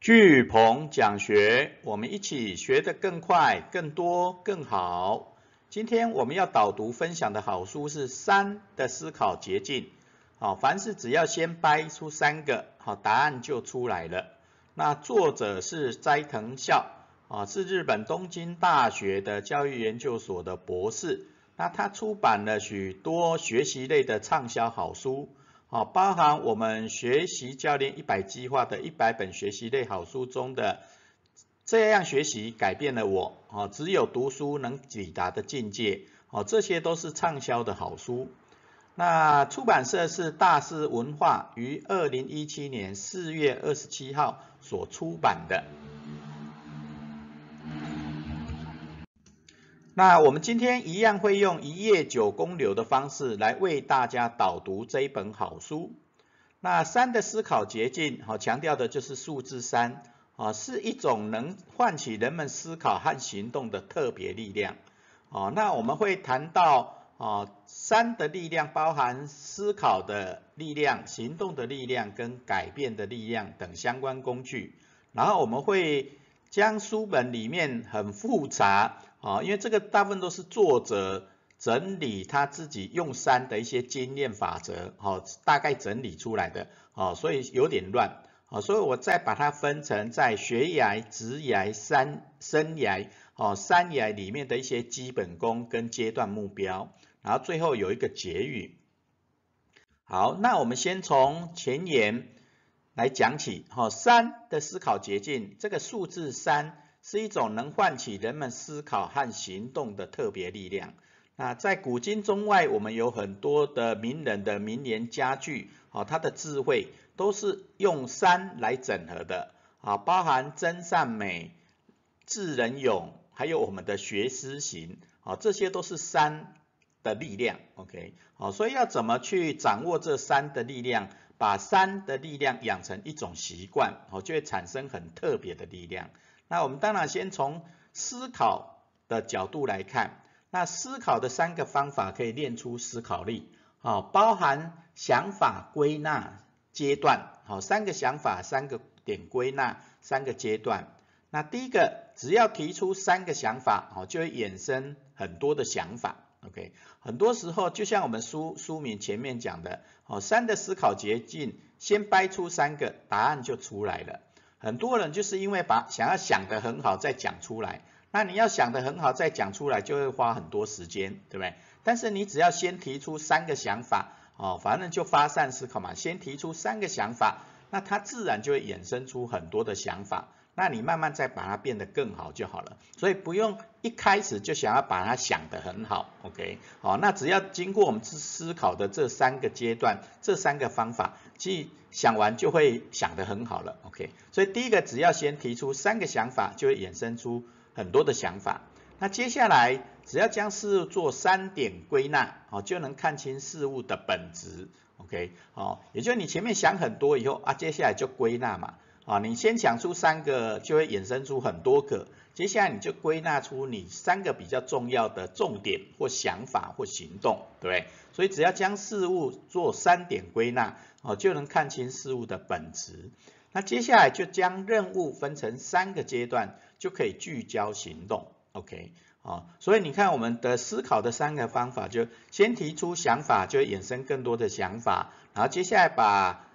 巨鹏讲学，我们一起学得更快、更多、更好。今天我们要导读分享的好书是《三的思考捷径》。好，凡是只要先掰出三个，好，答案就出来了。那作者是斋藤孝，啊，是日本东京大学的教育研究所的博士。那他出版了许多学习类的畅销好书。好，包含我们学习教练一百计划的一百本学习类好书中的，这样学习改变了我，哦，只有读书能抵达的境界，哦，这些都是畅销的好书。那出版社是大师文化于二零一七年四月二十七号所出版的。那我们今天一样会用一页九公流的方式来为大家导读这一本好书。那三的思考捷径，好强调的就是数字三，啊是一种能唤起人们思考和行动的特别力量。哦，那我们会谈到啊三的力量包含思考的力量、行动的力量跟改变的力量等相关工具。然后我们会将书本里面很复杂。啊，因为这个大部分都是作者整理他自己用三的一些经验法则，好，大概整理出来的，好，所以有点乱，好，所以我再把它分成在学涯、职涯、三生涯，哦，三涯里面的一些基本功跟阶段目标，然后最后有一个结语。好，那我们先从前言来讲起，好，三的思考捷径，这个数字三。是一种能唤起人们思考和行动的特别力量。那在古今中外，我们有很多的名人的名言佳句，啊，他的智慧都是用三来整合的，啊，包含真善美、智仁勇，还有我们的学思行，啊，这些都是三的力量。OK，好，所以要怎么去掌握这三的力量，把三的力量养成一种习惯，哦，就会产生很特别的力量。那我们当然先从思考的角度来看，那思考的三个方法可以练出思考力，好，包含想法归纳阶段，好，三个想法，三个点归纳，三个阶段。那第一个，只要提出三个想法，好，就会衍生很多的想法，OK。很多时候就像我们书书名前面讲的，哦，三的思考捷径，先掰出三个，答案就出来了。很多人就是因为把想要想得很好再讲出来，那你要想得很好再讲出来就会花很多时间，对不对？但是你只要先提出三个想法，哦，反正就发散思考嘛，先提出三个想法，那他自然就会衍生出很多的想法。那你慢慢再把它变得更好就好了，所以不用一开始就想要把它想得很好，OK？好，那只要经过我们思思考的这三个阶段，这三个方法，其想完就会想得很好了，OK？所以第一个只要先提出三个想法，就会衍生出很多的想法。那接下来只要将事物做三点归纳，好，就能看清事物的本质，OK？好，也就是你前面想很多以后啊，接下来就归纳嘛。啊，你先想出三个，就会衍生出很多个。接下来你就归纳出你三个比较重要的重点或想法或行动，对不对？所以只要将事物做三点归纳，哦，就能看清事物的本质。那接下来就将任务分成三个阶段，就可以聚焦行动。OK，啊，所以你看我们的思考的三个方法，就先提出想法，就衍生更多的想法，然后接下来把。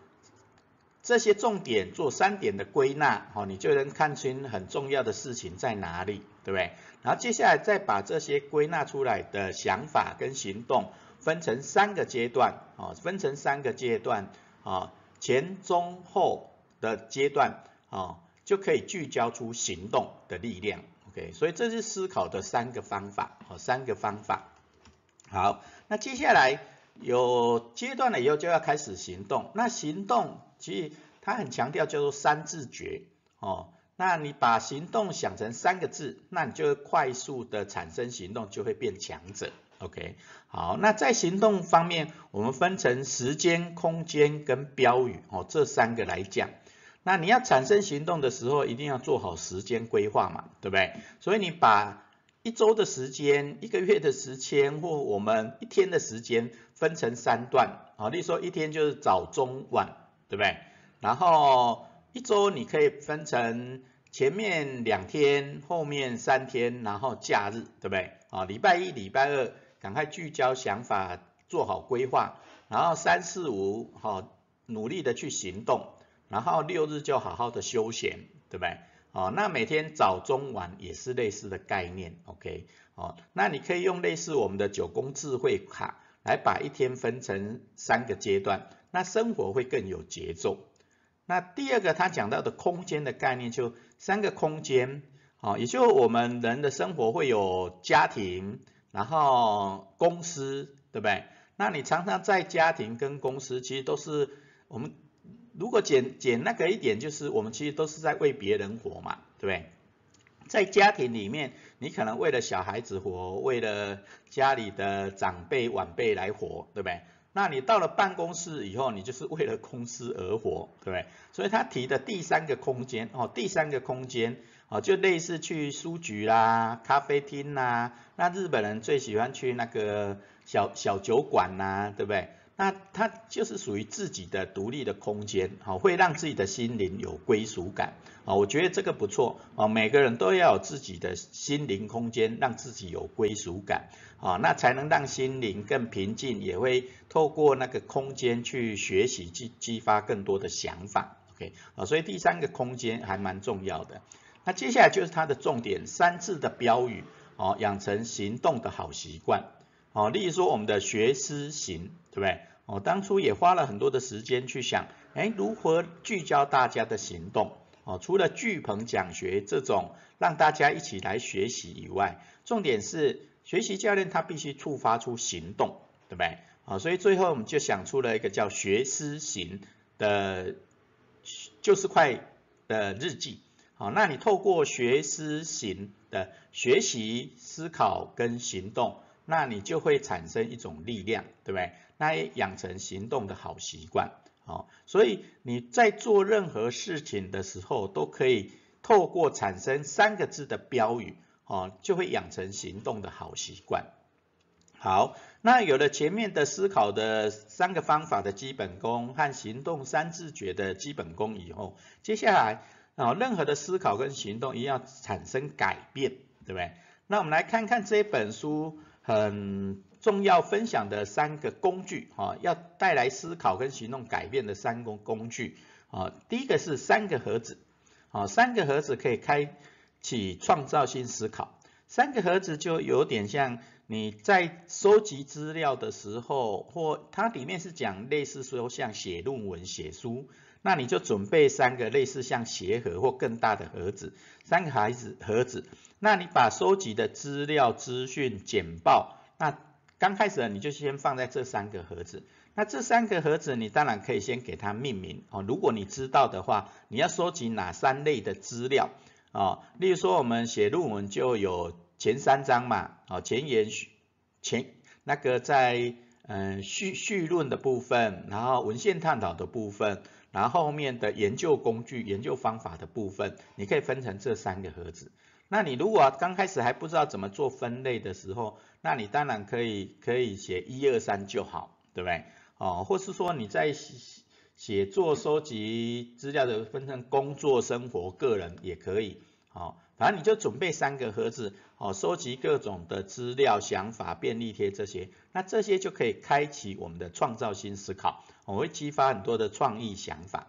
这些重点做三点的归纳，好，你就能看清很重要的事情在哪里，对不对？然后接下来再把这些归纳出来的想法跟行动分成三个阶段，啊，分成三个阶段，啊，前中后的阶段，啊，就可以聚焦出行动的力量，OK？所以这是思考的三个方法，哦，三个方法。好，那接下来有阶段了以后就要开始行动，那行动。其实他很强调叫做三字诀哦，那你把行动想成三个字，那你就会快速的产生行动，就会变强者。OK，好，那在行动方面，我们分成时间、空间跟标语哦这三个来讲。那你要产生行动的时候，一定要做好时间规划嘛，对不对？所以你把一周的时间、一个月的时间或我们一天的时间分成三段啊，例如说一天就是早中晚。对不对？然后一周你可以分成前面两天，后面三天，然后假日，对不对？啊，礼拜一、礼拜二赶快聚焦想法，做好规划，然后三四五好努力的去行动，然后六日就好好的休闲，对不对？哦，那每天早中晚也是类似的概念，OK？哦，那你可以用类似我们的九宫智慧卡来把一天分成三个阶段，那生活会更有节奏。那第二个他讲到的空间的概念，就三个空间，哦，也就我们人的生活会有家庭，然后公司，对不对？那你常常在家庭跟公司，其实都是我们。如果简简那个一点，就是我们其实都是在为别人活嘛，对不对？在家庭里面，你可能为了小孩子活，为了家里的长辈晚辈来活，对不对？那你到了办公室以后，你就是为了公司而活，对不对？所以他提的第三个空间，哦，第三个空间，哦，就类似去书局啦、咖啡厅啦，那日本人最喜欢去那个小小酒馆呐，对不对？那它就是属于自己的独立的空间，好，会让自己的心灵有归属感，啊，我觉得这个不错，啊，每个人都要有自己的心灵空间，让自己有归属感，啊，那才能让心灵更平静，也会透过那个空间去学习，激激发更多的想法，OK，啊，所以第三个空间还蛮重要的。那接下来就是它的重点，三字的标语，哦，养成行动的好习惯。哦，例如说我们的学思行，对不对？哦，当初也花了很多的时间去想，哎，如何聚焦大家的行动？哦，除了聚棚讲学这种让大家一起来学习以外，重点是学习教练他必须触发出行动，对不对？啊，所以最后我们就想出了一个叫学思行的，就是块的日记。好，那你透过学思行的学习、思考跟行动。那你就会产生一种力量，对不对？那也养成行动的好习惯，哦，所以你在做任何事情的时候，都可以透过产生三个字的标语，哦，就会养成行动的好习惯。好，那有了前面的思考的三个方法的基本功和行动三自觉的基本功以后，接下来啊，任何的思考跟行动一定要产生改变，对不对？那我们来看看这本书。很重要分享的三个工具啊，要带来思考跟行动改变的三个工具啊。第一个是三个盒子啊，三个盒子可以开启创造性思考。三个盒子就有点像你在收集资料的时候，或它里面是讲类似说像写论文、写书，那你就准备三个类似像鞋盒或更大的盒子，三个孩子盒子。那你把收集的资料、资讯、简报，那刚开始你就先放在这三个盒子。那这三个盒子，你当然可以先给它命名哦。如果你知道的话，你要收集哪三类的资料哦？例如说，我们写论文就有前三章嘛，哦，前言、前那个在嗯序序论的部分，然后文献探讨的部分，然后后面的研究工具、研究方法的部分，你可以分成这三个盒子。那你如果刚开始还不知道怎么做分类的时候，那你当然可以可以写一二三就好，对不对？哦，或是说你在写写作收集资料的分成工作、生活、个人也可以，好，反正你就准备三个盒子，哦，收集各种的资料、想法、便利贴这些，那这些就可以开启我们的创造性思考，我会激发很多的创意想法。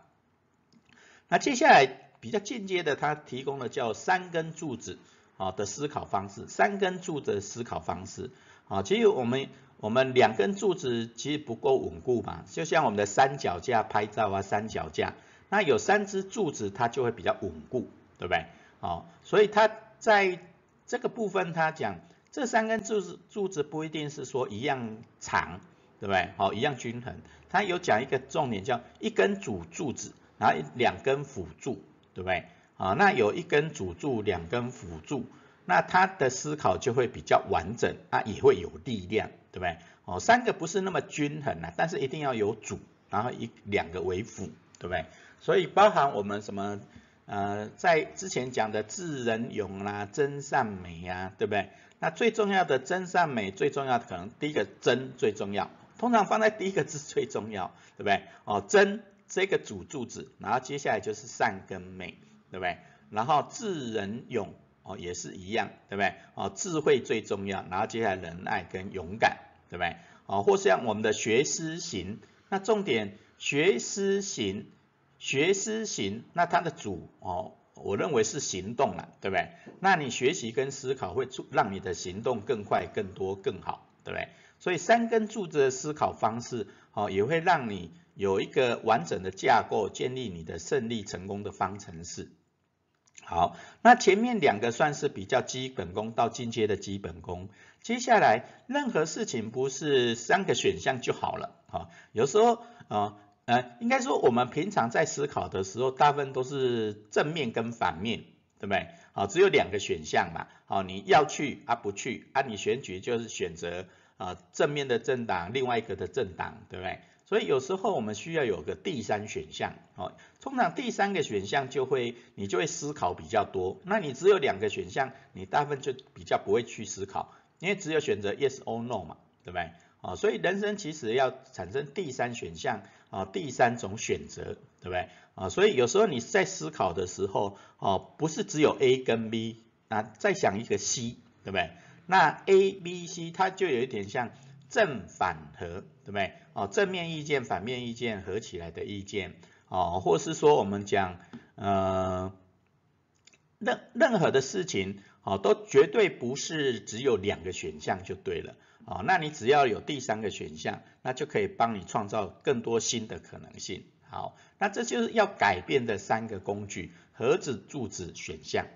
那接下来。比较间接的，它提供了叫三根柱子啊的思考方式，三根柱子的思考方式啊，其实我们我们两根柱子其实不够稳固嘛，就像我们的三脚架拍照啊，三脚架，那有三支柱子它就会比较稳固，对不对？哦，所以它在这个部分它讲，这三根柱子柱子不一定是说一样长，对不对？好，一样均衡，它有讲一个重点叫一根主柱子，然后两根辅助。对不对？啊，那有一根主柱，两根辅助，那他的思考就会比较完整啊，也会有力量，对不对？哦，三个不是那么均衡啊，但是一定要有主，然后一两个为辅，对不对？所以包含我们什么呃，在之前讲的智仁勇啦、真善美啊，对不对？那最重要的真善美，最重要的可能第一个真最重要，通常放在第一个字最重要，对不对？哦，真这个主柱子，然后接下来就是善跟美，对不对？然后智仁勇哦也是一样，对不对？哦智慧最重要，然后接下来仁爱跟勇敢，对不对？哦或像我们的学思行，那重点学思行，学思行，那它的主哦，我认为是行动了，对不对？那你学习跟思考会促让你的行动更快、更多、更好，对不对？所以三根柱子的思考方式，哦也会让你有一个完整的架构，建立你的胜利成功的方程式。好，那前面两个算是比较基本功到进阶的基本功，接下来任何事情不是三个选项就好了啊，有时候啊呃，应该说我们平常在思考的时候，大部分都是正面跟反面，对不对？好，只有两个选项嘛，好，你要去啊不去啊，你选举就是选择啊正面的政党，另外一个的政党，对不对？所以有时候我们需要有个第三选项，哦，通常第三个选项就会你就会思考比较多。那你只有两个选项，你大部分就比较不会去思考，因为只有选择 yes or no 嘛，对不对？啊，所以人生其实要产生第三选项啊，第三种选择，对不对？啊，所以有时候你在思考的时候，哦，不是只有 A 跟 B，那再想一个 C，对不对？那 A、B、C 它就有一点像。正反合，对不对？哦，正面意见、反面意见合起来的意见，哦，或是说我们讲，呃，任任何的事情，哦，都绝对不是只有两个选项就对了，哦，那你只要有第三个选项，那就可以帮你创造更多新的可能性。好，那这就是要改变的三个工具：盒子、柱子、选项。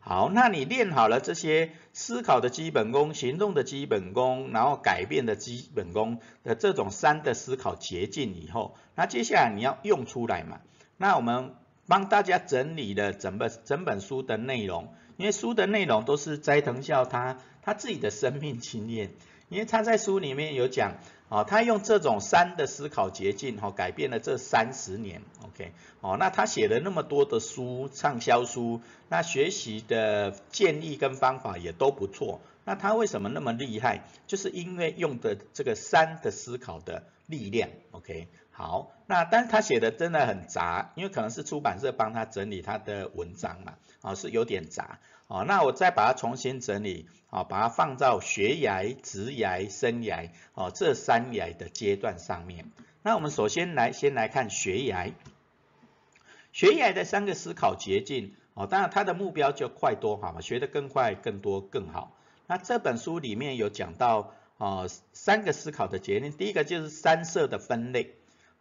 好，那你练好了这些思考的基本功、行动的基本功，然后改变的基本功的这种三的思考捷径以后，那接下来你要用出来嘛？那我们帮大家整理了整本整本书的内容，因为书的内容都是斋藤孝他他自己的生命经验，因为他在书里面有讲。哦，他用这种三的思考捷径，哈，改变了这三十年，OK，哦，那他写了那么多的书，畅销书，那学习的建议跟方法也都不错，那他为什么那么厉害？就是因为用的这个三的思考的力量，OK，好，那但是他写的真的很杂，因为可能是出版社帮他整理他的文章嘛，啊，是有点杂。哦，那我再把它重新整理，哦，把它放到学涯、职涯、生涯，哦，这三涯的阶段上面。那我们首先来，先来看学涯。学涯的三个思考捷径，哦，当然他的目标就快多好嘛，学得更快、更多、更好。那这本书里面有讲到，哦，三个思考的捷径，第一个就是三色的分类，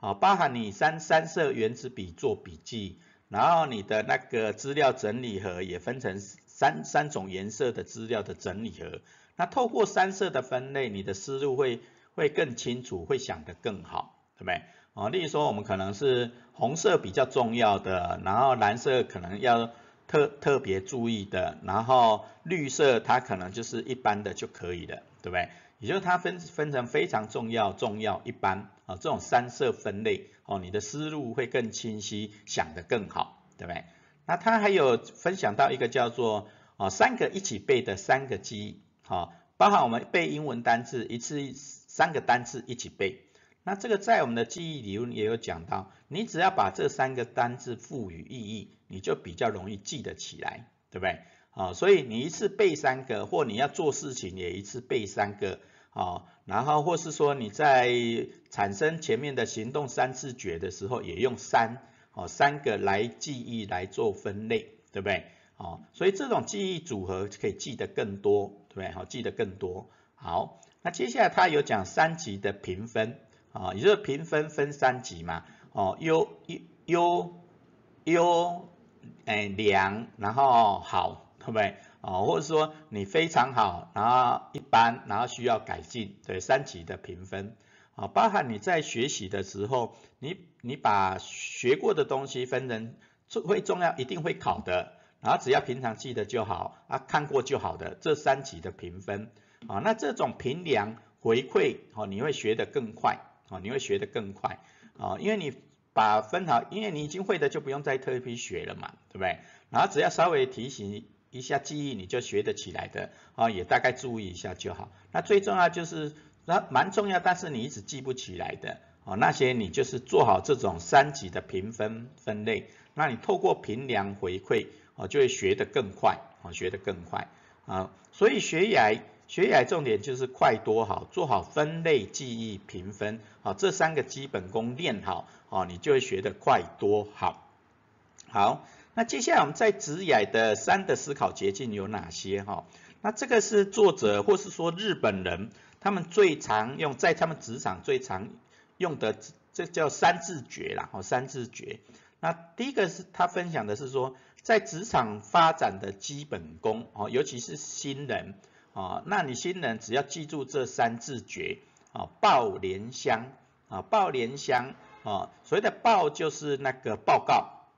哦，包含你三三色原子笔做笔记，然后你的那个资料整理盒也分成。三三种颜色的资料的整理盒，那透过三色的分类，你的思路会会更清楚，会想得更好，对不对？哦，例如说我们可能是红色比较重要的，然后蓝色可能要特特别注意的，然后绿色它可能就是一般的就可以了，对不对？也就是它分分成非常重要、重要、一般啊这种三色分类，哦，你的思路会更清晰，想得更好，对不对？那他还有分享到一个叫做哦三个一起背的三个记忆，好，包含我们背英文单字一次三个单字一起背。那这个在我们的记忆理论也有讲到，你只要把这三个单字赋予意义，你就比较容易记得起来，对不对？好，所以你一次背三个，或你要做事情也一次背三个，好，然后或是说你在产生前面的行动三次觉的时候，也用三。哦，三个来记忆来做分类，对不对？哦，所以这种记忆组合可以记得更多，对不对？好，记得更多。好，那接下来他有讲三级的评分，啊，也就是评分分三级嘛。哦，优优优优，哎，良，然后好，对不对？哦，或者说你非常好，然后一般，然后需要改进，对，三级的评分。啊，包含你在学习的时候，你你把学过的东西分成会重要，一定会考的，然后只要平常记得就好啊，看过就好的这三级的评分啊，那这种评量回馈哦，你会学得更快啊，你会学得更快啊，因为你把分好，因为你已经会的就不用再特别学了嘛，对不对？然后只要稍微提醒一下记忆，你就学得起来的啊，也大概注意一下就好。那最重要就是。那蛮重要，但是你一直记不起来的哦，那些你就是做好这种三级的评分分类，那你透过评量回馈，哦，就会学得更快，哦，学得更快，啊，所以学来学来重点就是快多好，做好分类、记忆、评分，好，这三个基本功练好，哦，你就会学得快多好。好，那接下来我们在职涯的三的思考捷径有哪些？哈，那这个是作者或是说日本人他们最常用在他们职场最常。用的这叫三字诀啦，哦，三字诀。那第一个是他分享的是说，在职场发展的基本功，哦，尤其是新人，哦，那你新人只要记住这三字诀，啊，报联乡，啊，报联乡，啊，所谓的报就是那个报告，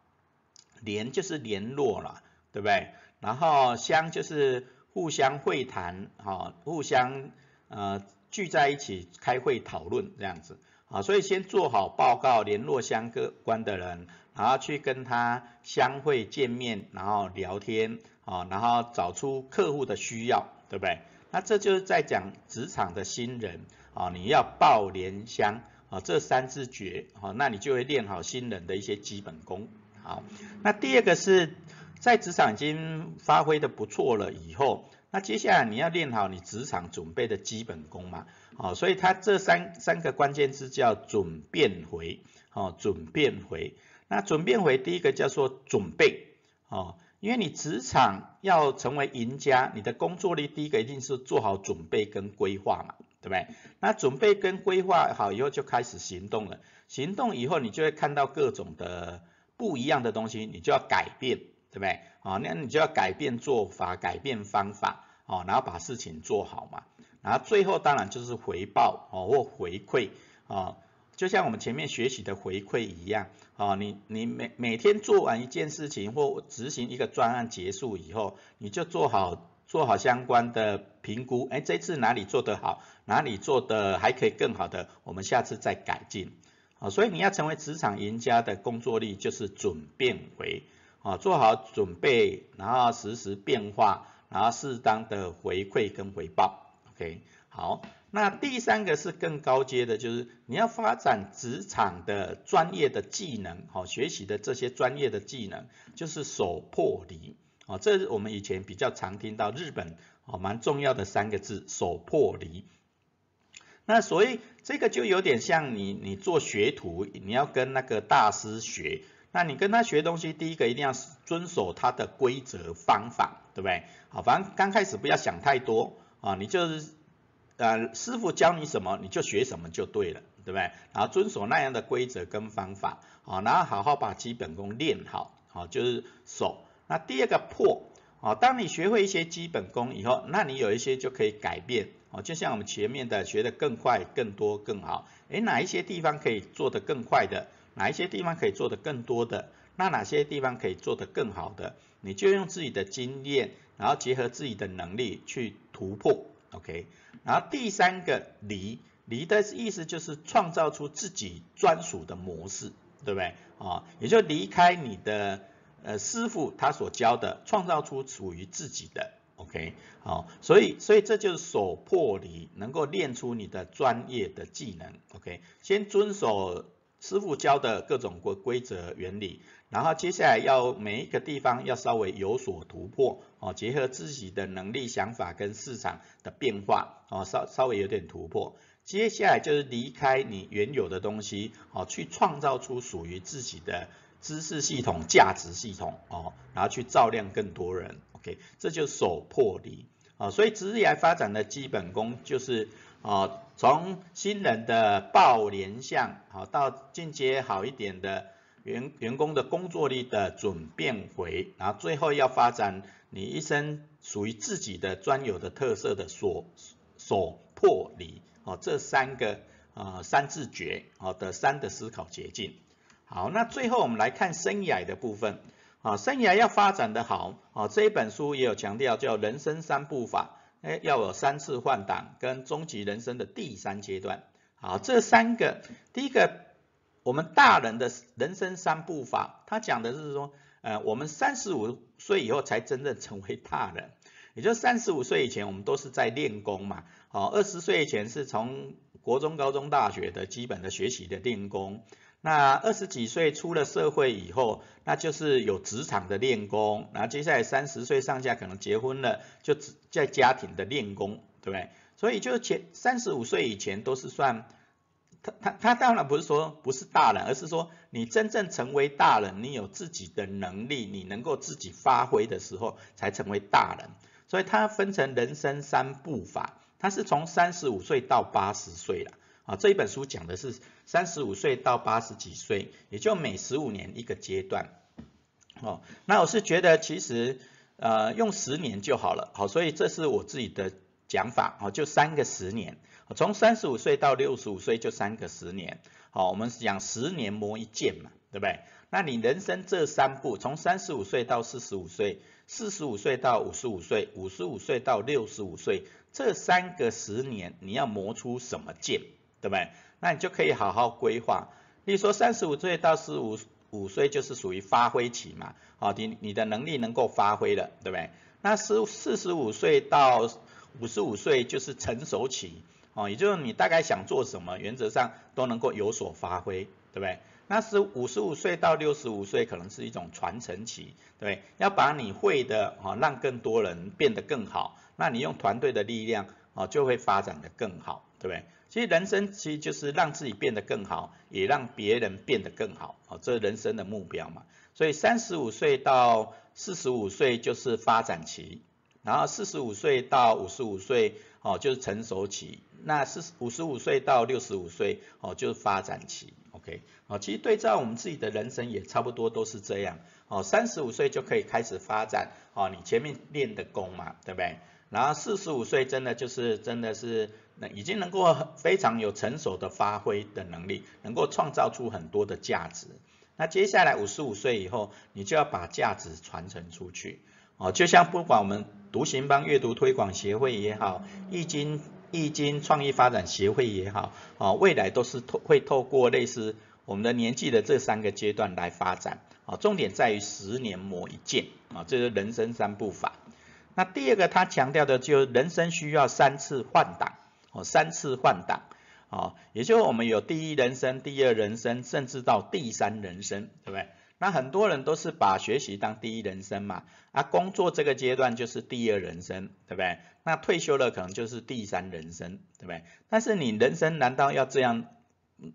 联就是联络了，对不对？然后乡就是互相会谈，哈，互相呃聚在一起开会讨论这样子。啊，所以先做好报告，联络相关的人，然后去跟他相会见面，然后聊天，啊，然后找出客户的需要，对不对？那这就是在讲职场的新人，啊，你要报联相，啊，这三字诀，啊，那你就会练好新人的一些基本功。好，那第二个是在职场已经发挥的不错了以后。那接下来你要练好你职场准备的基本功嘛，好，所以它这三三个关键字叫准变回，哦，准变回。那准变回第一个叫做准备，哦，因为你职场要成为赢家，你的工作力第一个一定是做好准备跟规划嘛，对不对？那准备跟规划好以后就开始行动了，行动以后你就会看到各种的不一样的东西，你就要改变。对不对？啊，那你就要改变做法，改变方法，哦，然后把事情做好嘛。然后最后当然就是回报，哦，或回馈，哦，就像我们前面学习的回馈一样，哦，你你每每天做完一件事情或执行一个专案结束以后，你就做好做好相关的评估，哎，这次哪里做得好，哪里做的还可以更好的，我们下次再改进。啊，所以你要成为职场赢家的工作力就是准变回。啊，做好准备，然后实时变化，然后适当的回馈跟回报，OK，好，那第三个是更高阶的，就是你要发展职场的专业的技能，好，学习的这些专业的技能，就是手破离，啊，这是我们以前比较常听到日本，哦，蛮重要的三个字，手破离。那所以这个就有点像你，你做学徒，你要跟那个大师学。那你跟他学东西，第一个一定要遵守他的规则方法，对不对？好，反正刚开始不要想太多啊，你就是呃师傅教你什么你就学什么就对了，对不对？然后遵守那样的规则跟方法，啊，然后好好把基本功练好，好就是手。那第二个破，啊，当你学会一些基本功以后，那你有一些就可以改变，哦，就像我们前面的学的更快、更多、更好，诶，哪一些地方可以做得更快的？哪一些地方可以做得更多的？那哪些地方可以做得更好的？你就用自己的经验，然后结合自己的能力去突破，OK？然后第三个离离的意思就是创造出自己专属的模式，对不对？啊，也就离开你的呃师傅他所教的，创造出属于自己的，OK？好，所以所以这就是手破离，能够练出你的专业的技能，OK？先遵守。师傅教的各种规规则原理，然后接下来要每一个地方要稍微有所突破哦，结合自己的能力、想法跟市场的变化哦，稍稍微有点突破。接下来就是离开你原有的东西哦，去创造出属于自己的知识系统、价值系统哦，然后去照亮更多人。OK，这就手破离啊，所以职业发展的基本功就是。哦，从新人的报联项，好到进阶好一点的员员工的工作力的准变回，然后最后要发展你一生属于自己的专有的特色的所所破离，哦这三个呃三字诀，好的三的思考捷径。好，那最后我们来看生涯的部分，啊生涯要发展的好，啊这一本书也有强调叫人生三步法。哎，要有三次换挡跟终极人生的第三阶段。好，这三个，第一个，我们大人的人生三步法，他讲的是说，呃，我们三十五岁以后才真正成为大人，也就三十五岁以前，我们都是在练功嘛。好，二十岁以前是从国中、高中、大学的基本的学习的练功。那二十几岁出了社会以后，那就是有职场的练功。然后接下来三十岁上下可能结婚了，就在家庭的练功，对不对？所以就前三十五岁以前都是算，他他他当然不是说不是大人，而是说你真正成为大人，你有自己的能力，你能够自己发挥的时候，才成为大人。所以它分成人生三步法，它是从三十五岁到八十岁了。啊，这一本书讲的是三十五岁到八十几岁，也就每十五年一个阶段。哦，那我是觉得其实呃用十年就好了。好，所以这是我自己的讲法。好，就三个十年，从三十五岁到六十五岁就三个十年。好，我们讲十年磨一剑嘛，对不对？那你人生这三步，从三十五岁到四十五岁，四十五岁到五十五岁，五十五岁到六十五岁，这三个十年你要磨出什么剑？对不对？那你就可以好好规划。例如说，三十五岁到四五五岁就是属于发挥期嘛，啊，你你的能力能够发挥了，对不对？那四四十五岁到五十五岁就是成熟期，哦，也就是你大概想做什么，原则上都能够有所发挥，对不对？那是五十五岁到六十五岁可能是一种传承期，对，要把你会的啊，让更多人变得更好，那你用团队的力量啊，就会发展的更好，对不对？其实人生其实就是让自己变得更好，也让别人变得更好，哦，这是人生的目标嘛。所以三十五岁到四十五岁就是发展期，然后四十五岁到五十五岁，哦，就是成熟期。那四五十五岁到六十五岁，哦，就是发展期。OK，哦，其实对照我们自己的人生也差不多都是这样。哦，三十五岁就可以开始发展，哦，你前面练的功嘛，对不对？然后四十五岁真的就是真的是那已经能够非常有成熟的发挥的能力，能够创造出很多的价值。那接下来五十五岁以后，你就要把价值传承出去。哦，就像不管我们独行帮阅读推广协会也好，易经易经创意发展协会也好，哦，未来都是透会透过类似我们的年纪的这三个阶段来发展。啊，重点在于十年磨一剑。啊，这是人生三步法。那第二个，他强调的就是人生需要三次换挡，哦，三次换挡，哦，也就是我们有第一人生、第二人生，甚至到第三人生，对不对？那很多人都是把学习当第一人生嘛，啊，工作这个阶段就是第二人生，对不对？那退休了可能就是第三人生，对不对？但是你人生难道要这样、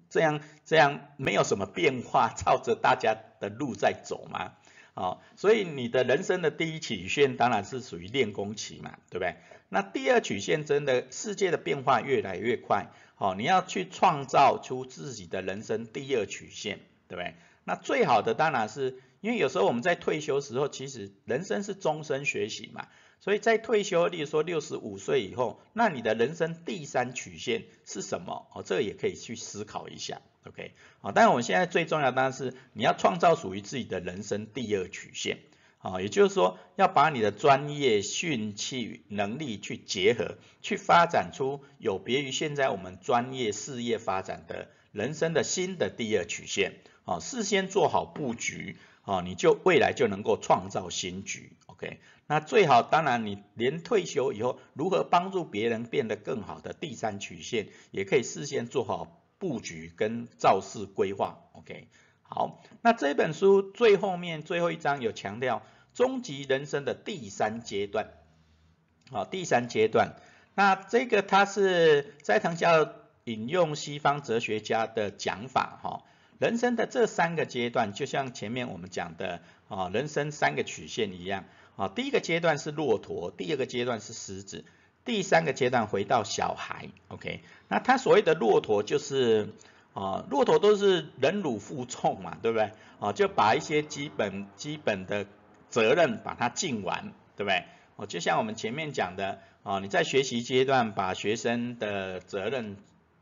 这样、这样没有什么变化，照着大家的路在走吗？哦，所以你的人生的第一曲线当然是属于练功期嘛，对不对？那第二曲线真的世界的变化越来越快，好，你要去创造出自己的人生第二曲线，对不对？那最好的当然是因为有时候我们在退休时候，其实人生是终身学习嘛，所以在退休，例如说六十五岁以后，那你的人生第三曲线是什么？哦，这个也可以去思考一下。OK，好，但是我们现在最重要当然是你要创造属于自己的人生第二曲线，啊，也就是说要把你的专业、兴趣、能力去结合，去发展出有别于现在我们专业事业发展的人生的新的第二曲线，啊，事先做好布局，啊，你就未来就能够创造新局，OK，那最好当然你连退休以后如何帮助别人变得更好的第三曲线，也可以事先做好。布局跟造势规划，OK，好，那这本书最后面最后一章有强调终极人生的第三阶段，好，第三阶段，那这个它是斋藤教引用西方哲学家的讲法，哈，人生的这三个阶段就像前面我们讲的啊，人生三个曲线一样，啊，第一个阶段是骆驼，第二个阶段是狮子。第三个阶段回到小孩，OK，那他所谓的骆驼就是啊，骆驼都是忍辱负重嘛，对不对？啊，就把一些基本基本的责任把它尽完，对不对？哦，就像我们前面讲的啊，你在学习阶段把学生的责任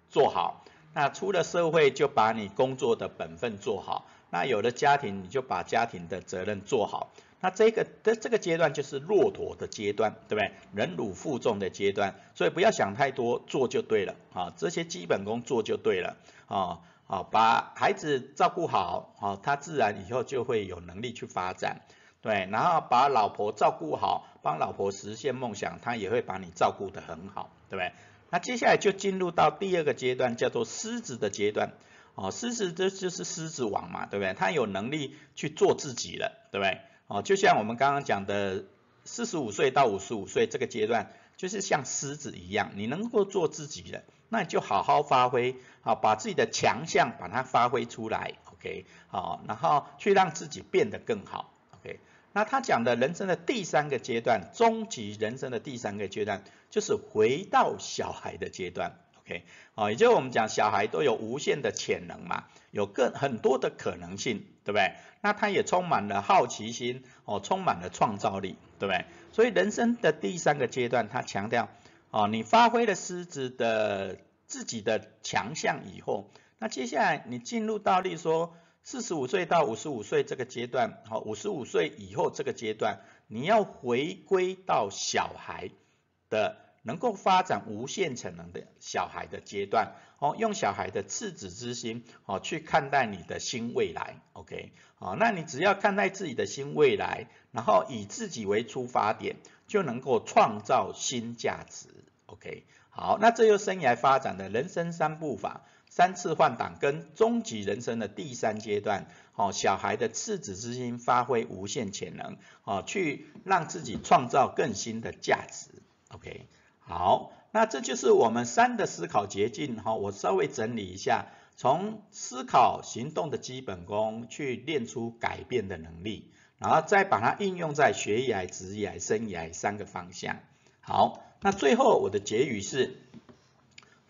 做好，那出了社会就把你工作的本分做好，那有了家庭你就把家庭的责任做好。那这个的这个阶段就是骆驼的阶段，对不对？忍辱负重的阶段，所以不要想太多，做就对了啊。这些基本功做就对了啊好，把孩子照顾好啊，他自然以后就会有能力去发展，对。然后把老婆照顾好，帮老婆实现梦想，他也会把你照顾得很好，对不对？那接下来就进入到第二个阶段，叫做狮子的阶段。哦，狮子这就是狮子王嘛，对不对？他有能力去做自己了，对不对？哦，就像我们刚刚讲的，四十五岁到五十五岁这个阶段，就是像狮子一样，你能够做自己了，那你就好好发挥，好把自己的强项把它发挥出来，OK，好，然后去让自己变得更好，OK。那他讲的人生的第三个阶段，终极人生的第三个阶段，就是回到小孩的阶段。OK，哦，也就是我们讲小孩都有无限的潜能嘛，有更很多的可能性，对不对？那他也充满了好奇心，哦，充满了创造力，对不对？所以人生的第三个阶段，他强调，哦，你发挥了狮子的自己的强项以后，那接下来你进入到例如说四十五岁到五十五岁这个阶段，好，五十五岁以后这个阶段，你要回归到小孩的。能够发展无限潜能的小孩的阶段，哦，用小孩的赤子之心，哦，去看待你的新未来，OK，好，那你只要看待自己的新未来，然后以自己为出发点，就能够创造新价值，OK，好，那这又生涯发展的人生三步法，三次换挡跟终极人生的第三阶段，哦，小孩的赤子之心发挥无限潜能，哦，去让自己创造更新的价值，OK。好，那这就是我们三的思考捷径哈，我稍微整理一下，从思考行动的基本功去练出改变的能力，然后再把它应用在学业、职业、生涯三个方向。好，那最后我的结语是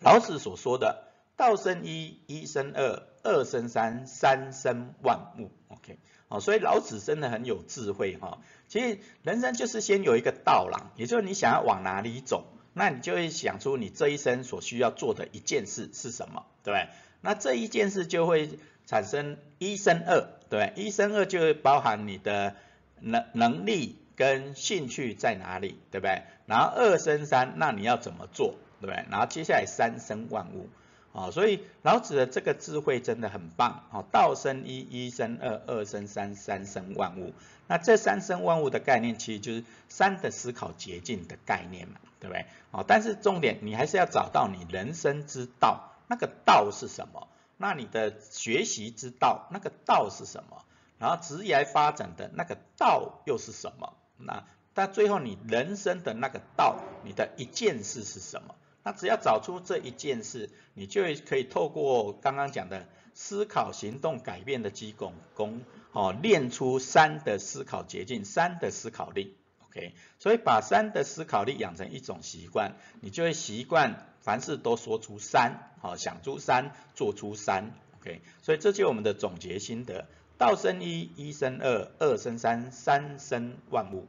老子所说的“道生一，一生二，二生三，三生万物”。OK，好，所以老子真的很有智慧哈。其实人生就是先有一个道啦，也就是你想要往哪里走。那你就会想出你这一生所需要做的一件事是什么，对不对？那这一件事就会产生一生二，对，一生二就会包含你的能能力跟兴趣在哪里，对不对？然后二生三，那你要怎么做，对不对？然后接下来三生万物，啊，所以老子的这个智慧真的很棒，啊，道生一，一生二，二生三，三生万物。那这三生万物的概念，其实就是三的思考捷径的概念嘛。对不对？哦，但是重点你还是要找到你人生之道，那个道是什么？那你的学习之道，那个道是什么？然后职业发展的那个道又是什么？那但最后你人生的那个道，你的一件事是什么？那只要找出这一件事，你就可以透过刚刚讲的思考、行动、改变的基功功，哦，练出三的思考捷径，三的思考力。OK，所以把三的思考力养成一种习惯，你就会习惯凡事都说出三，好想出三，做出三。OK，所以这就是我们的总结心得：道生一，一生二，二生三，三生万物。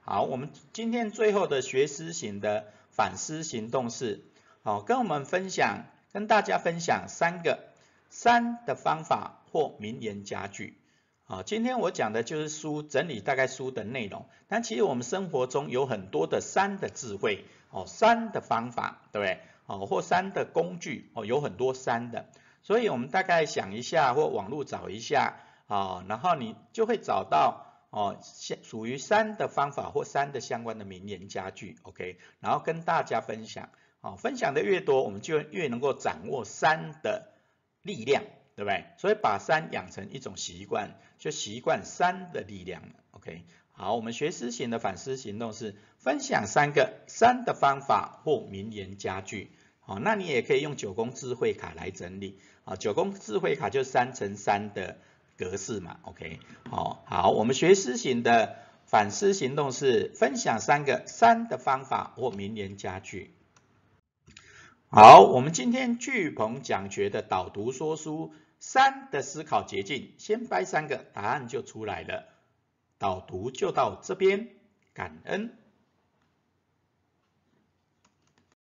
好，我们今天最后的学思型的反思行动是，好跟我们分享，跟大家分享三个三的方法或名言佳句。好，今天我讲的就是书整理大概书的内容，但其实我们生活中有很多的三的智慧，哦，三的方法，对不对？哦，或三的工具，哦，有很多三的，所以我们大概想一下，或网络找一下，啊，然后你就会找到，哦，相属于三的方法或三的相关的名言佳句，OK，然后跟大家分享，哦，分享的越多，我们就越能够掌握三的力量。对不对？所以把三养成一种习惯，就习惯三的力量。OK，好，我们学思行的反思行动是分享三个三的方法或名言佳句。好，那你也可以用九宫智慧卡来整理。啊，九宫智慧卡就三乘三的格式嘛。OK，好，好，我们学思行的反思行动是分享三个三的方法或名言佳句。好，我们今天巨鹏讲学的导读说书。三的思考捷径，先掰三个，答案就出来了。导读就到这边，感恩。